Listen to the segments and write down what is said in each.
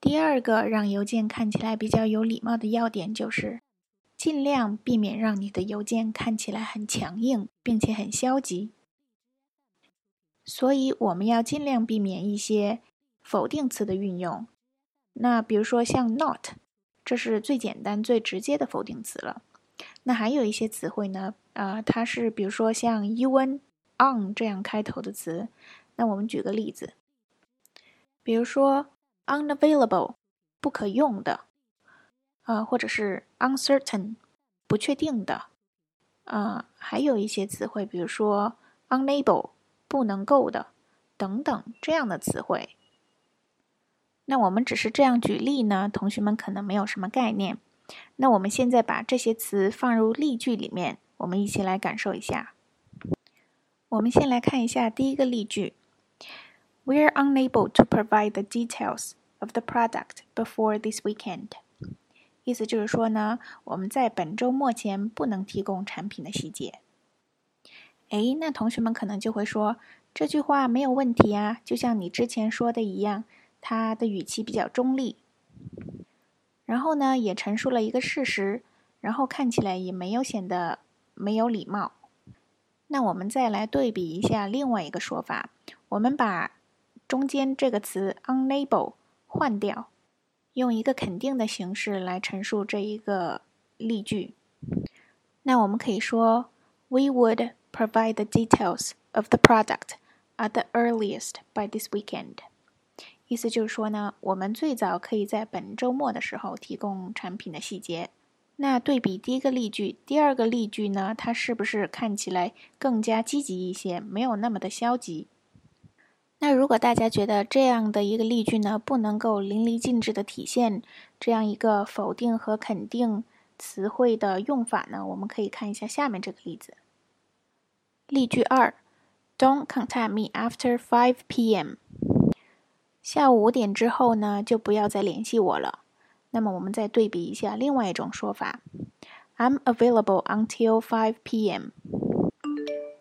第二个让邮件看起来比较有礼貌的要点就是，尽量避免让你的邮件看起来很强硬，并且很消极。所以我们要尽量避免一些否定词的运用。那比如说像 not，这是最简单、最直接的否定词了。那还有一些词汇呢，呃，它是比如说像 un、on 这样开头的词。那我们举个例子，比如说。Unavailable 不可用的，啊，或者是 uncertain 不确定的，啊，还有一些词汇，比如说 unable 不能够的等等这样的词汇。那我们只是这样举例呢，同学们可能没有什么概念。那我们现在把这些词放入例句里面，我们一起来感受一下。我们先来看一下第一个例句 We are unable to provide the details. of the product before this weekend，意思就是说呢，我们在本周末前不能提供产品的细节。哎，那同学们可能就会说，这句话没有问题啊，就像你之前说的一样，它的语气比较中立，然后呢，也陈述了一个事实，然后看起来也没有显得没有礼貌。那我们再来对比一下另外一个说法，我们把中间这个词 unable。换掉，用一个肯定的形式来陈述这一个例句。那我们可以说：“We would provide the details of the product at the earliest by this weekend。”意思就是说呢，我们最早可以在本周末的时候提供产品的细节。那对比第一个例句，第二个例句呢，它是不是看起来更加积极一些，没有那么的消极？那如果大家觉得这样的一个例句呢，不能够淋漓尽致的体现这样一个否定和肯定词汇的用法呢，我们可以看一下下面这个例子。例句二：Don't contact me after 5 p.m. 下午五点之后呢，就不要再联系我了。那么我们再对比一下另外一种说法：I'm available until 5 p.m.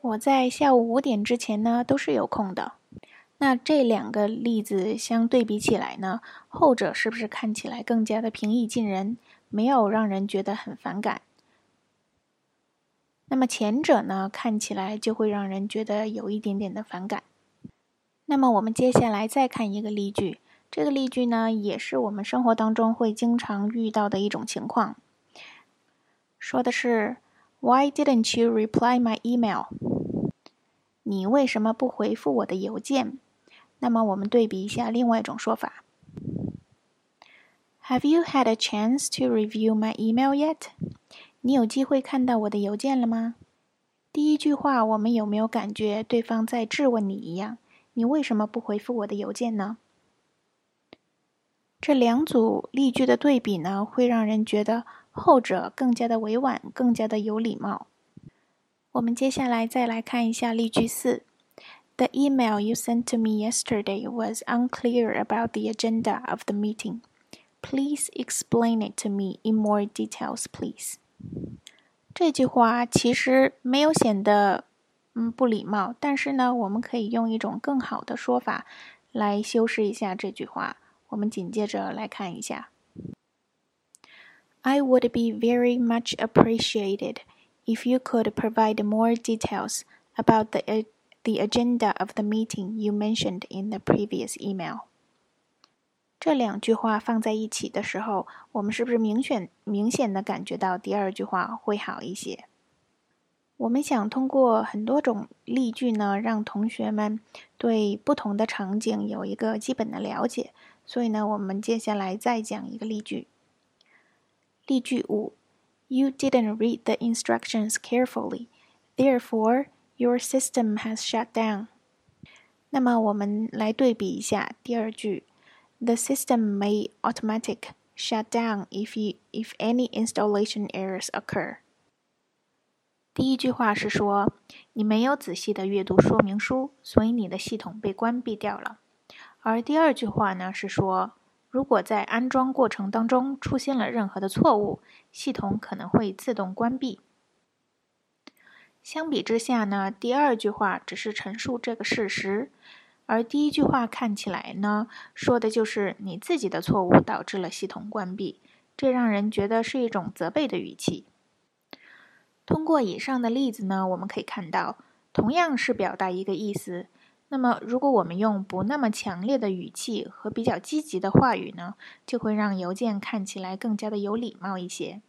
我在下午五点之前呢，都是有空的。那这两个例子相对比起来呢，后者是不是看起来更加的平易近人，没有让人觉得很反感？那么前者呢，看起来就会让人觉得有一点点的反感。那么我们接下来再看一个例句，这个例句呢，也是我们生活当中会经常遇到的一种情况，说的是 “Why didn't you reply my email？” 你为什么不回复我的邮件？那么我们对比一下另外一种说法：Have you had a chance to review my email yet？你有机会看到我的邮件了吗？第一句话，我们有没有感觉对方在质问你一样？你为什么不回复我的邮件呢？这两组例句的对比呢，会让人觉得后者更加的委婉，更加的有礼貌。我们接下来再来看一下例句四。The email you sent to me yesterday was unclear about the agenda of the meeting. Please explain it to me in more details, please. 这句话其实没有显得嗯不礼貌，但是呢，我们可以用一种更好的说法来修饰一下这句话。我们紧接着来看一下：I would be very much appreciated if you could provide more details about the the agenda of the meeting you mentioned in the previous email。这两句话放在一起的时候，我们是不是明显明显的感觉到第二句话会好一些？我们想通过很多种例句呢，让同学们对不同的场景有一个基本的了解。所以呢，我们接下来再讲一个例句。例句五：You didn't read the instructions carefully, therefore. Your system has shut down。那么我们来对比一下第二句：The system may automatic shut down if you if any installation errors occur。第一句话是说你没有仔细的阅读说明书，所以你的系统被关闭掉了。而第二句话呢是说，如果在安装过程当中出现了任何的错误，系统可能会自动关闭。相比之下呢，第二句话只是陈述这个事实，而第一句话看起来呢，说的就是你自己的错误导致了系统关闭，这让人觉得是一种责备的语气。通过以上的例子呢，我们可以看到，同样是表达一个意思。那么，如果我们用不那么强烈的语气和比较积极的话语呢，就会让邮件看起来更加的有礼貌一些。